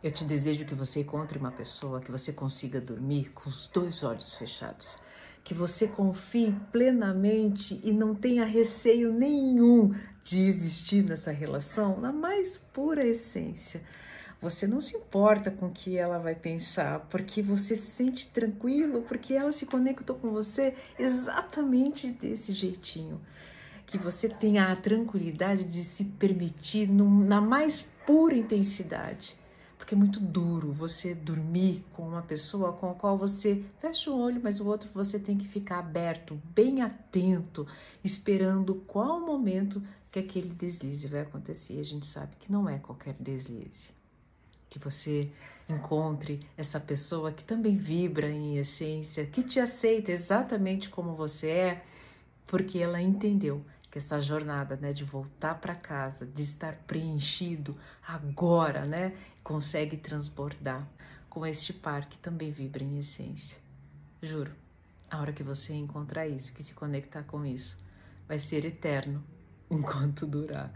Eu te desejo que você encontre uma pessoa que você consiga dormir com os dois olhos fechados, que você confie plenamente e não tenha receio nenhum de existir nessa relação na mais pura essência. Você não se importa com o que ela vai pensar, porque você se sente tranquilo, porque ela se conectou com você exatamente desse jeitinho. Que você tenha a tranquilidade de se permitir na mais pura intensidade porque é muito duro você dormir com uma pessoa com a qual você fecha o olho, mas o outro você tem que ficar aberto, bem atento, esperando qual momento que aquele deslize vai acontecer. E a gente sabe que não é qualquer deslize. Que você encontre essa pessoa que também vibra em essência, que te aceita exatamente como você é, porque ela entendeu que essa jornada, né, de voltar para casa, de estar preenchido agora, né, consegue transbordar com este par que também vibra em essência. Juro, a hora que você encontrar isso, que se conectar com isso, vai ser eterno enquanto durar.